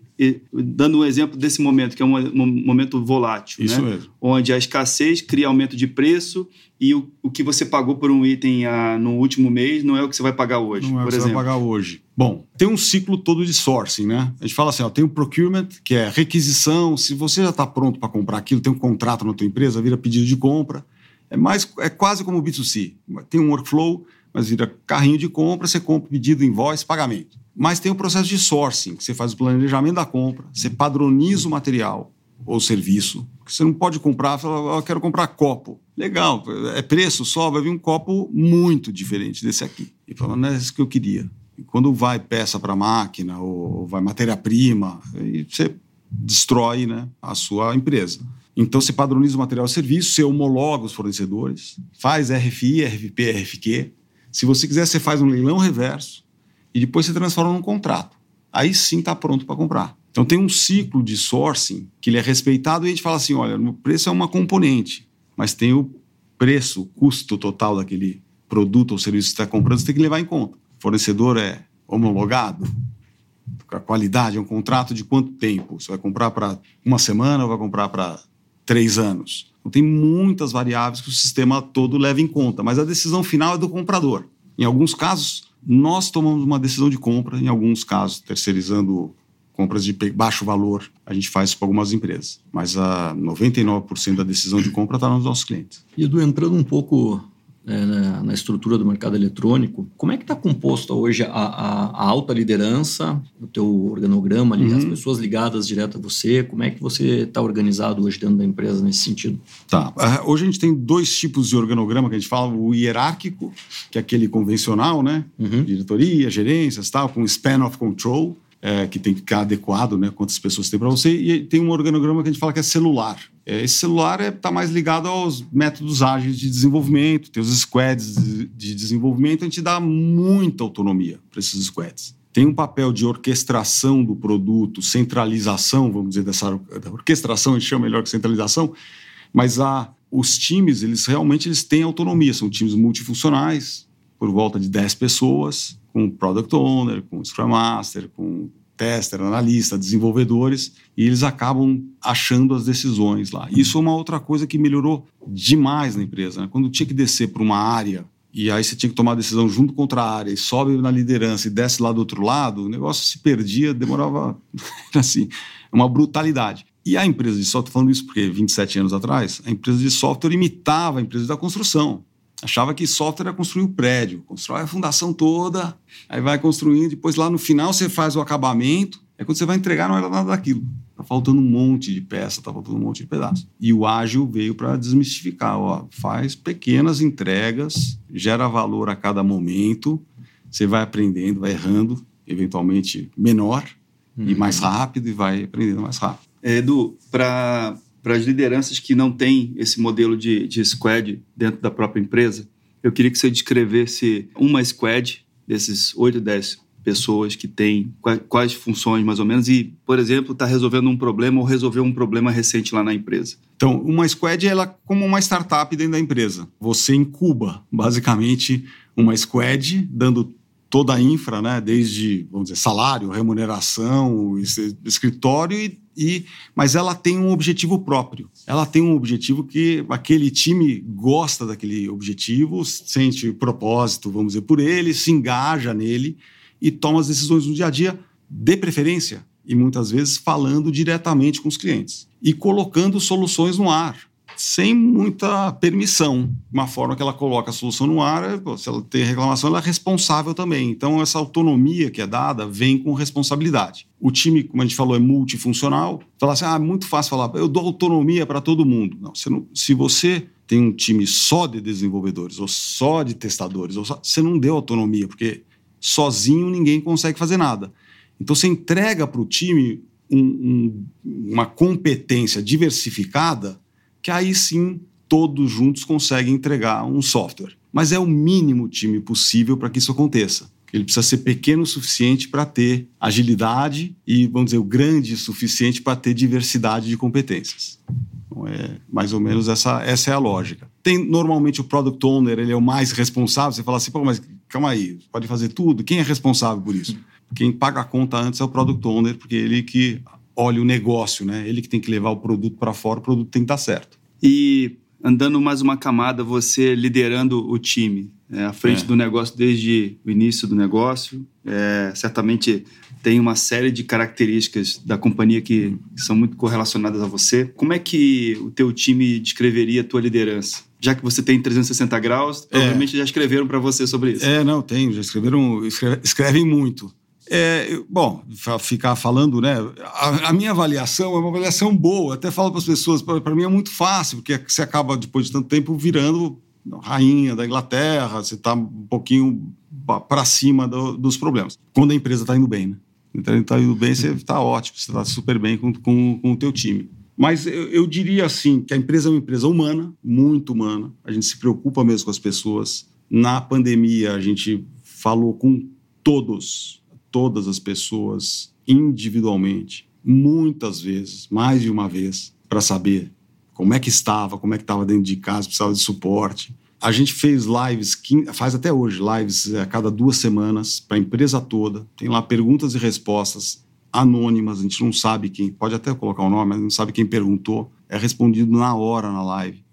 dando um exemplo desse momento que é um, um momento volátil, Isso né? mesmo. onde a escassez cria aumento de preço e o, o que você pagou por um item a, no último mês não é o que você vai pagar hoje. Não é o que exemplo. você vai pagar hoje. Bom, tem um ciclo todo de sourcing, né? A gente fala assim, ó, tem o procurement, que é requisição. Se você já está pronto para comprar aquilo, tem um contrato na tua empresa, vira pedido de compra. É mais, é quase como o B2C. Tem um workflow, mas vira carrinho de compra, você compra pedido, invoice, pagamento. Mas tem o processo de sourcing, que você faz o planejamento da compra, você padroniza o material ou serviço. Você não pode comprar, falar, eu quero comprar copo. Legal, é preço só, vai vir um copo muito diferente desse aqui. E fala, não é isso que eu queria. E quando vai peça para máquina ou vai matéria-prima, você destrói né, a sua empresa. Então você padroniza o material e serviço, você homologa os fornecedores, faz RFI, RFP, RFQ. Se você quiser, você faz um leilão reverso e depois você transforma num contrato. Aí sim está pronto para comprar. Então tem um ciclo de sourcing que ele é respeitado e a gente fala assim, olha, o preço é uma componente, mas tem o preço, o custo total daquele produto ou serviço que está comprando, você tem que levar em conta fornecedor é homologado, a qualidade é um contrato de quanto tempo? Você vai comprar para uma semana ou vai comprar para três anos? Então, tem muitas variáveis que o sistema todo leva em conta, mas a decisão final é do comprador. Em alguns casos, nós tomamos uma decisão de compra, em alguns casos, terceirizando compras de baixo valor, a gente faz isso para algumas empresas. Mas a 99% da decisão de compra está nos nossos clientes. E Edu, entrando um pouco é, na, na, estrutura do mercado eletrônico. Como é que está composta hoje a, a, a, alta liderança, o teu organograma ali, uhum. as pessoas ligadas direto a você? Como é que você está organizado hoje dentro da empresa nesse sentido? Tá. Uh, hoje a gente tem dois tipos de organograma que a gente fala, o hierárquico, que é aquele convencional, né? Uhum. Diretoria, gerências, tal, com span of control. É, que tem que ficar adequado, né? Quantas pessoas tem para você. E tem um organograma que a gente fala que é celular, esse celular está é, tá mais ligado aos métodos ágeis de desenvolvimento, tem os squads de, de desenvolvimento, a gente dá muita autonomia para esses squads. Tem um papel de orquestração do produto, centralização, vamos dizer, dessa orquestração, a gente chama melhor que centralização, mas a, os times, eles realmente eles têm autonomia, são times multifuncionais, por volta de 10 pessoas, com Product Owner, com Scrum Master, com tester, analista, desenvolvedores, e eles acabam achando as decisões lá. Isso é uma outra coisa que melhorou demais na empresa. Né? Quando tinha que descer para uma área e aí você tinha que tomar a decisão junto contra a área e sobe na liderança e desce lá do outro lado, o negócio se perdia, demorava assim, uma brutalidade. E a empresa de software, falando isso porque 27 anos atrás, a empresa de software imitava a empresa da construção achava que software era construir o prédio, constrói a fundação toda, aí vai construindo, depois lá no final você faz o acabamento, é quando você vai entregar não era nada daquilo. Tá faltando um monte de peça, tá faltando um monte de pedaço. E o ágil veio para desmistificar, ó, faz pequenas entregas, gera valor a cada momento, você vai aprendendo, vai errando, eventualmente menor uhum. e mais rápido e vai aprendendo mais rápido. Edu, para para as lideranças que não têm esse modelo de, de squad dentro da própria empresa, eu queria que você descrevesse uma squad desses 8, 10 pessoas que têm quais, quais funções mais ou menos e, por exemplo, está resolvendo um problema ou resolveu um problema recente lá na empresa. Então, uma squad ela é como uma startup dentro da empresa. Você incuba, basicamente, uma squad dando toda a infra, né, desde, vamos dizer, salário, remuneração, escritório e e, mas ela tem um objetivo próprio. Ela tem um objetivo que aquele time gosta daquele objetivo, sente propósito, vamos dizer, por ele, se engaja nele e toma as decisões no dia a dia, de preferência, e muitas vezes falando diretamente com os clientes e colocando soluções no ar sem muita permissão. Uma forma que ela coloca a solução no ar, é, se ela tem reclamação, ela é responsável também. Então, essa autonomia que é dada vem com responsabilidade. O time, como a gente falou, é multifuncional. Falar assim, ah, é muito fácil falar, eu dou autonomia para todo mundo. Não, você não, se você tem um time só de desenvolvedores ou só de testadores, só, você não deu autonomia, porque sozinho ninguém consegue fazer nada. Então, você entrega para o time um, um, uma competência diversificada que aí sim todos juntos conseguem entregar um software. Mas é o mínimo time possível para que isso aconteça. Ele precisa ser pequeno o suficiente para ter agilidade e, vamos dizer, o grande o suficiente para ter diversidade de competências. Então, é mais ou menos essa, essa é a lógica. Tem normalmente o product owner, ele é o mais responsável. Você fala assim, pô, mas calma aí, pode fazer tudo? Quem é responsável por isso? Quem paga a conta antes é o product owner, porque ele que olha o negócio, né? Ele que tem que levar o produto para fora, o produto tem que estar certo. E andando mais uma camada, você liderando o time, é, à frente é. do negócio desde o início do negócio. É, certamente tem uma série de características da companhia que, são muito correlacionadas a você. Como é que o teu time descreveria a tua liderança? Já que você tem 360 graus, é. provavelmente já escreveram para você sobre isso. É, não, tem, já escreveram, escrevem muito. É, bom, ficar falando, né? A, a, minha avaliação é uma avaliação boa. Até falo para as pessoas, para mim é muito fácil, porque você acaba, depois de tanto tempo, virando rainha da Inglaterra, você está um pouquinho para cima do, dos problemas. Quando a empresa está indo bem, né? Então, está indo bem, você está ótimo, você está super bem com, com, com o teu time. Mas eu, eu, diria assim, que a empresa é uma empresa humana, muito humana. A gente se preocupa mesmo com as pessoas. Na pandemia, a gente falou com todos, todas as pessoas individualmente, muitas vezes, mais de uma vez, para saber como é que estava, como é que estava dentro de casa, precisava de suporte. A gente fez lives, faz até hoje lives é, a cada duas semanas para a empresa toda. Tem lá perguntas e respostas anônimas, a gente não sabe quem, pode até colocar o nome, mas não sabe quem perguntou. É respondido na hora na live.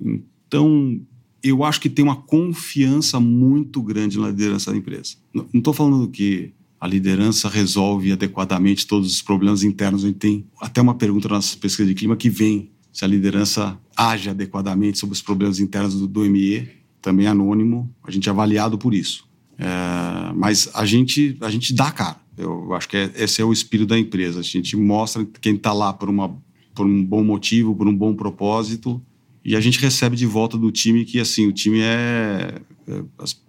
Então, eu acho que tem uma confiança muito grande na liderança da empresa. Não estou falando que a liderança resolve adequadamente todos os problemas internos. A gente tem até uma pergunta na nossa pesquisa de clima que vem se a liderança age adequadamente sobre os problemas internos do, do ME, também anônimo, a gente é avaliado por isso. É, mas a gente, a gente dá cara. Eu acho que é, esse é o espírito da empresa. A gente mostra quem está lá por, uma, por um bom motivo, por um bom propósito, e a gente recebe de volta do time que, assim, o time é, é as,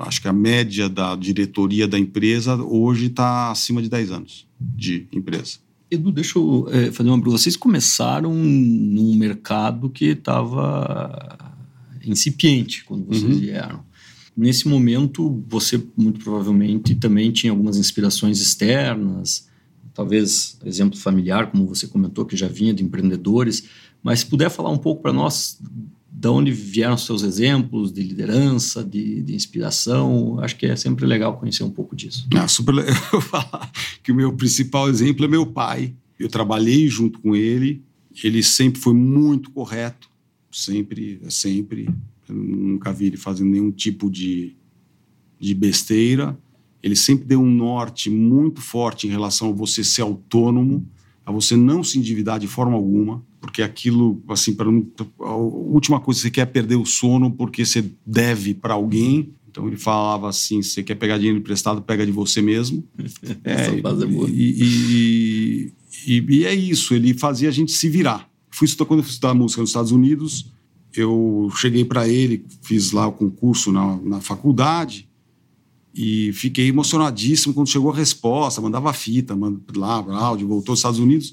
acho que a média da diretoria da empresa hoje está acima de 10 anos de empresa. Edu, deixa eu é, fazer uma pergunta. Vocês começaram num mercado que estava incipiente quando vocês uhum. vieram. Nesse momento, você muito provavelmente também tinha algumas inspirações externas, talvez exemplo familiar, como você comentou, que já vinha de empreendedores. Mas se puder falar um pouco para nós de onde vieram seus exemplos de liderança, de, de, inspiração. Acho que é sempre legal conhecer um pouco disso. Ah, super legal falar que o meu principal exemplo é meu pai. Eu trabalhei junto com ele, ele sempre foi muito correto, sempre, sempre. Eu nunca vi ele fazendo nenhum tipo de, de besteira. Ele sempre deu um norte muito forte em relação a você ser autônomo, a você não se endividar de forma alguma porque aquilo, assim, para a última coisa você quer é perder o sono porque você deve para alguém. Então ele falava assim: você quer pegar dinheiro emprestado, pega de você mesmo. é, é e, e, e, é isso, ele fazia a gente se virar. Fui estudar, quando eu fui estudar música nos Estados Unidos, eu cheguei para ele, fiz lá o concurso na, na faculdade e fiquei emocionadíssimo quando chegou a resposta, mandava fita, mandava lá, áudio, voltou aos Estados Unidos.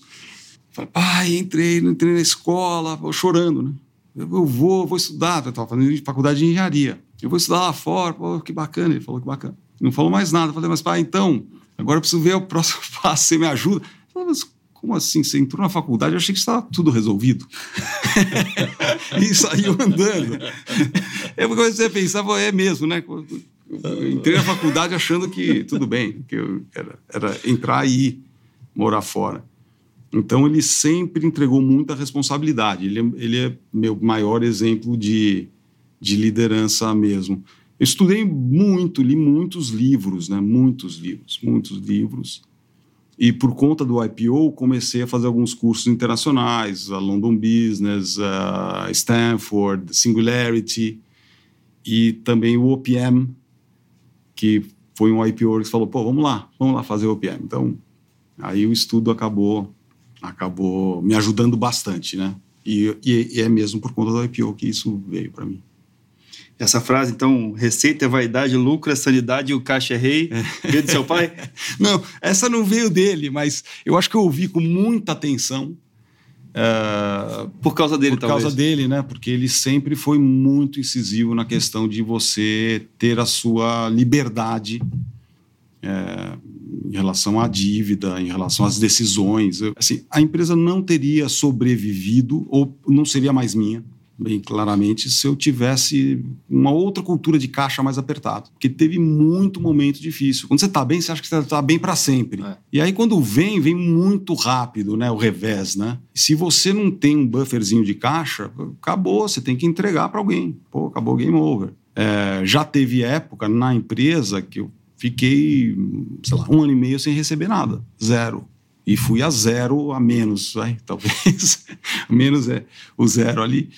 Falei, pai, entrei, entrei na escola, chorando, né? Eu vou, vou estudar, eu estava fazendo faculdade de engenharia. Eu vou estudar lá fora, pô, que bacana. Ele falou que bacana. Não falou mais nada. Falei, mas pai, então, agora eu preciso ver o próximo passo, você me ajuda? Falei, mas como assim? Você entrou na faculdade, eu achei que estava tudo resolvido. e saiu andando. Eu comecei a pensar, é mesmo, né? Entrei na faculdade achando que tudo bem, que eu era, era entrar e ir morar fora. Então ele sempre entregou muita responsabilidade. Ele, é, ele é meu maior exemplo de, de liderança mesmo. Eu estudei muito, li muitos livros, né? Muitos livros, muitos livros. E por conta do IPO, comecei a fazer alguns cursos internacionais, a London Business, a Stanford, Singularity e também o OPM, que foi um IPO que falou, pô, vamos lá, vamos lá fazer o OPM. Então, aí o estudo acabou acabou me ajudando bastante, né? E, e, e, é mesmo por conta do IPO que isso veio para mim. Essa frase, então, receita é vaidade, lucro é sanidade e o caixa é rei, é. veio do seu pai? não, essa não veio dele, mas eu acho que eu ouvi com muita atenção. Uh, por causa dele, por talvez. Por causa dele, né? Porque ele sempre foi muito incisivo na questão de você ter a sua liberdade é, em relação à dívida, em relação às decisões. Assim, a empresa não teria sobrevivido ou não seria mais minha, bem claramente, se eu tivesse uma outra cultura de caixa mais apertada. Porque teve muito momento difícil. Quando você está bem, você acha que você está bem para sempre. É. E aí, quando vem, vem muito rápido, né? O revés, né? se você não tem um bufferzinho de caixa, acabou, você tem que entregar para alguém. Pô, acabou game over. É, já teve época na empresa que eu fiquei, sei lá, um ano e meio sem receber nada, zero. E fui a zero a menos, talvez. menos é o zero ali,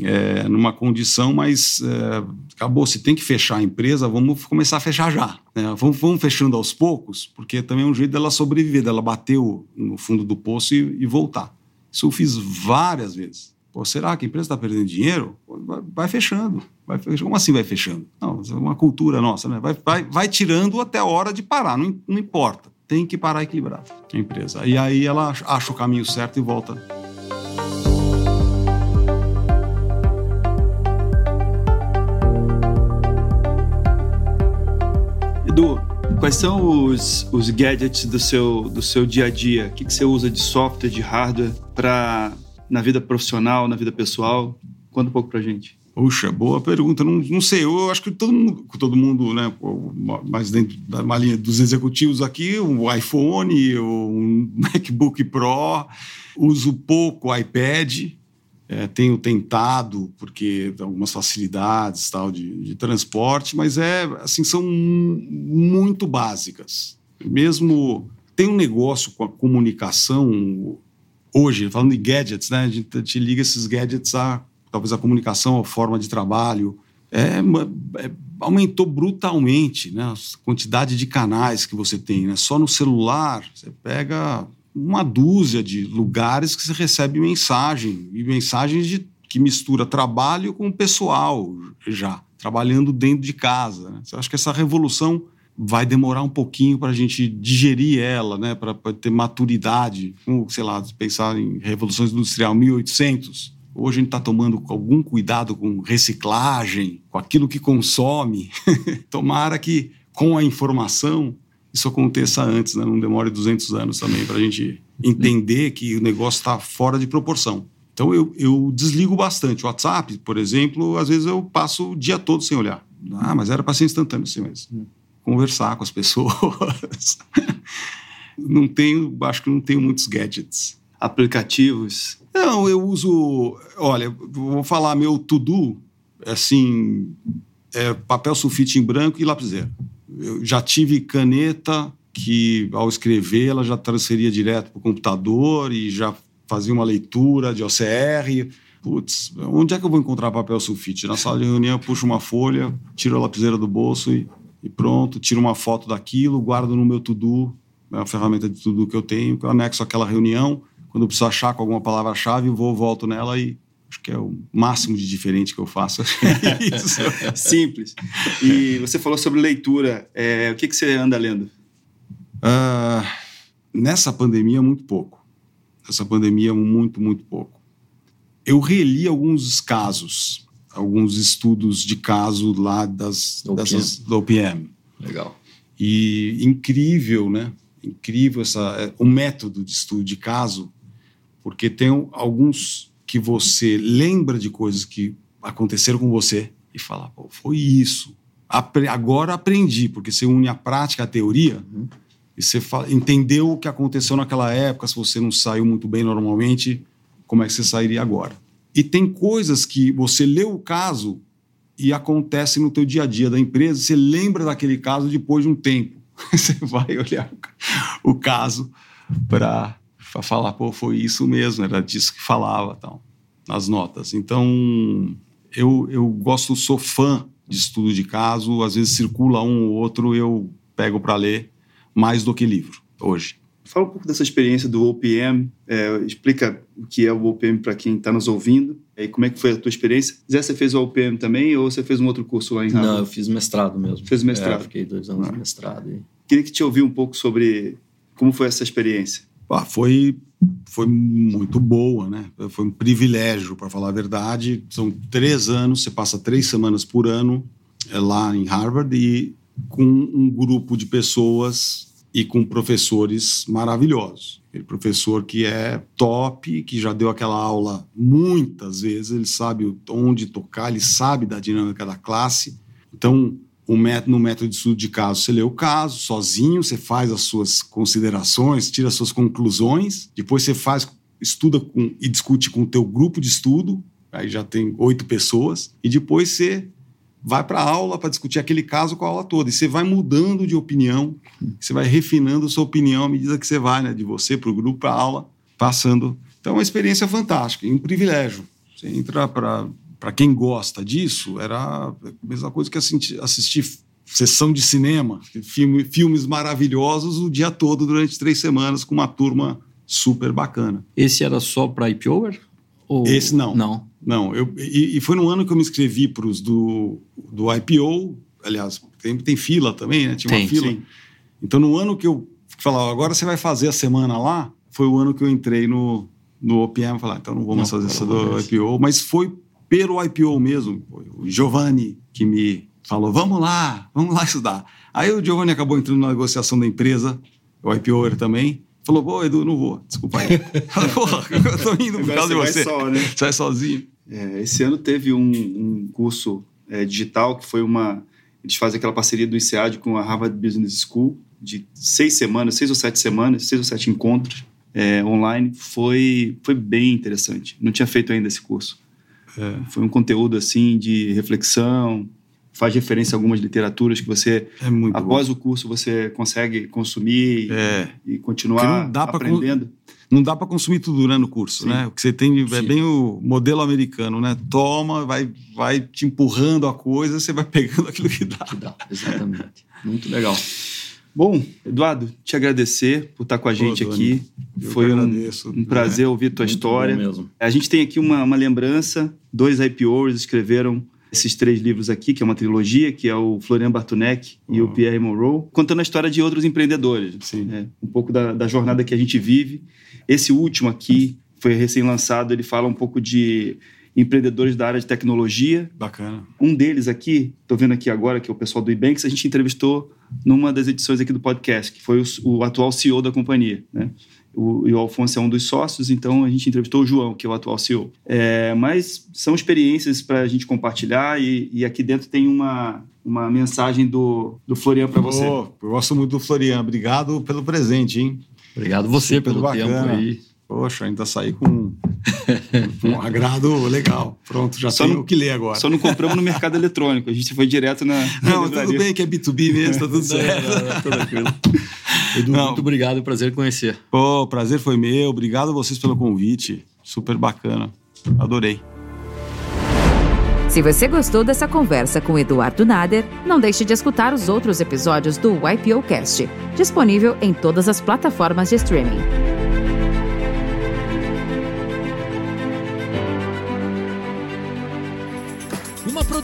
é, numa condição, mas é, acabou. Se tem que fechar a empresa, vamos começar a fechar já. Né? Vamos, vamos, fechando aos poucos, porque também é um jeito dela sobreviver, dela bater no fundo do poço e, e voltar. Isso eu fiz várias vezes. Pô, será que a empresa está perdendo dinheiro? Vai, vai, fechando. Vai. Como assim vai fechando? Não, é uma cultura nossa, né? Vai, vai, vai tirando até a hora de parar, não, não importa. Tem que parar equilibrar a empresa. E aí ela acha o caminho certo e volta. Edu, quais são os, os gadgets do seu, do seu dia a dia? O que, que você usa de software, de hardware para na vida profissional, na vida pessoal? Conta um pouco pra gente. Puxa, boa pergunta. Não, não sei, eu acho que todo mundo, todo mundo, né, mais dentro da linha dos executivos aqui, um iPhone, um MacBook Pro, uso pouco o iPad, é, tenho tentado, porque algumas facilidades tal de, de transporte, mas é assim, são muito básicas. Mesmo tem um negócio com a comunicação, hoje, falando de gadgets, né? A gente te liga esses gadgets a talvez a comunicação, a forma de trabalho. É, é, aumentou brutalmente né? a quantidade de canais que você tem. Né? Só no celular, você pega uma dúzia de lugares que você recebe mensagem, e mensagens de, que mistura trabalho com pessoal já, trabalhando dentro de casa. Né? Eu acho que essa revolução vai demorar um pouquinho para a gente digerir ela, né, para ter maturidade. Como, sei lá, pensar em Revolução Industrial 1800. Hoje a gente está tomando algum cuidado com reciclagem, com aquilo que consome. Tomara que com a informação isso aconteça antes, né? não demore 200 anos também para a gente entender que o negócio está fora de proporção. Então eu, eu desligo bastante. O WhatsApp, por exemplo, às vezes eu passo o dia todo sem olhar. Ah, mas era para ser instantâneo, sim, mas conversar com as pessoas. não tenho, acho que não tenho muitos gadgets. Aplicativos? Não, eu uso. Olha, vou falar meu to-do, assim, é papel sulfite em branco e lapiseira. Eu já tive caneta que, ao escrever, ela já transferia direto para o computador e já fazia uma leitura de OCR. Putz, onde é que eu vou encontrar papel sulfite? Na sala de reunião, eu puxo uma folha, tiro a lapiseira do bolso e e pronto, tiro uma foto daquilo, guardo no meu to-do, é uma ferramenta de to-do que eu tenho, eu anexo aquela reunião, quando eu preciso achar com alguma palavra-chave, vou, volto nela e acho que é o máximo de diferente que eu faço. É Simples. E você falou sobre leitura, é, o que, que você anda lendo? Uh, nessa pandemia, muito pouco. Nessa pandemia, muito, muito pouco. Eu reli alguns casos alguns estudos de caso lá das, OPM. dessas do OPM. Legal. E incrível, né? Incrível essa, é, o método de estudo de caso, porque tem alguns que você lembra de coisas que aconteceram com você e fala, pô, foi isso. Apre agora aprendi, porque você une a prática à teoria uhum. e você entendeu o que aconteceu naquela época, se você não saiu muito bem normalmente, como é que você sairia agora. E tem coisas que você lê o caso e acontece no teu dia a dia da empresa, você lembra daquele caso depois de um tempo. Você vai olhar o caso para falar, pô, foi isso mesmo, era disso que falava, tal, nas notas. Então, eu, eu gosto, sou fã de estudo de caso, às vezes circula um ou outro, eu pego para ler mais do que livro hoje. Fala um pouco dessa experiência do OPM, é, explica o que é o OPM para quem está nos ouvindo e como é que foi a tua experiência. Zé, você fez o OPM também ou você fez um outro curso lá em Harvard? Não, eu fiz mestrado mesmo. Fez mestrado? É, fiquei dois anos ah. de mestrado. E... Queria que te ouvir um pouco sobre como foi essa experiência. Ah, foi, foi muito boa, né? Foi um privilégio, para falar a verdade. São três anos, você passa três semanas por ano é, lá em Harvard e com um grupo de pessoas e com professores maravilhosos. Aquele professor que é top, que já deu aquela aula muitas vezes, ele sabe onde tocar, ele sabe da dinâmica da classe. Então, o método, no método de estudo de caso, você lê o caso sozinho, você faz as suas considerações, tira as suas conclusões, depois você faz, estuda com, e discute com o teu grupo de estudo, aí já tem oito pessoas, e depois você vai para a aula para discutir aquele caso com a aula toda. E você vai mudando de opinião, você vai refinando sua opinião à medida que você vai, né? De você para o grupo, para a aula, passando. Então é uma experiência fantástica e um privilégio. Você entra para. Para quem gosta disso, era a mesma coisa que assistir, assistir sessão de cinema, filme, filmes maravilhosos o dia todo durante três semanas com uma turma super bacana. Esse era só para IPOer? Ou... Esse não. Não. Não, eu, e, e, foi no ano que eu me inscrevi para os do, do IPO, aliás, tem, tem fila também, né? Tinha tem, uma fila. Sim. Então, no ano que eu falava, agora você vai fazer a semana lá, foi o ano que eu entrei no, no OPM, falar, então não vou mais fazer essa do IPO, mas foi pelo IPO mesmo, o Giovanni que me falou, vamos lá, vamos lá estudar. Aí o Giovanni acabou entrando na negociação da empresa, o IPO também, Falou, pô, Edu, não vou. Desculpa aí. Porra, eu tô indo por causa de você. Vai só, né? Sai sozinho. É, esse ano teve um, um curso é, digital que foi uma. Eles fazem aquela parceria do INSEAD com a Harvard Business School, de seis semanas, seis ou sete semanas, seis ou sete encontros é, online. Foi, foi bem interessante. Não tinha feito ainda esse curso. É. Foi um conteúdo assim de reflexão, faz referência a algumas literaturas que você, é após bom. o curso, você consegue consumir é. e, e, continuar não aprendendo. Não dá para consumir tudo né, no curso, Sim. né? O que você tem é bem o modelo americano, né? Toma, vai, vai te empurrando a coisa, você vai pegando aquilo que dá. Que dá, exatamente. Muito legal. Bom, Eduardo, te agradecer por estar com a gente Pô, aqui. Foi um, um, prazer é. ouvir tua Muito história. A gente tem aqui uma, uma lembrança. Dois IPOs escreveram esses três livros aqui, que é uma trilogia, que é o Florian Bartunek uhum. e o Pierre Monroe, contando a história de outros empreendedores. Sim. Né? Um pouco da, da jornada que a gente vive. Esse último aqui foi recém-lançado, ele fala um pouco de empreendedores da área de tecnologia. Bacana. Um deles aqui, estou vendo aqui agora, que é o pessoal do Ebanks, a gente entrevistou numa das edições aqui do podcast, que foi o, o atual CEO da companhia. Né? O, e o Alfonso é um dos sócios, então a gente entrevistou o João, que é o atual CEO. É, mas são experiências para a gente compartilhar e, e, aqui dentro tem uma, uma mensagem do, do Florian para você. Oh, eu gosto muito do Florian. Obrigado pelo presente, hein? Obrigado você Super pelo bacana. tempo aí. Poxa, ainda saí com um agrado legal. Pronto, já só tenho o que ler agora. Só não compramos no mercado eletrônico, a gente foi direto na. Não, na tudo bem que é B2B mesmo, tá tudo certo. não, não, tranquilo. Edu, não. muito obrigado, prazer conhecer. Pô, prazer foi meu. Obrigado a vocês pelo convite. Super bacana. Adorei. Se você gostou dessa conversa com Eduardo Nader, não deixe de escutar os outros episódios do YPO Cast, disponível em todas as plataformas de streaming.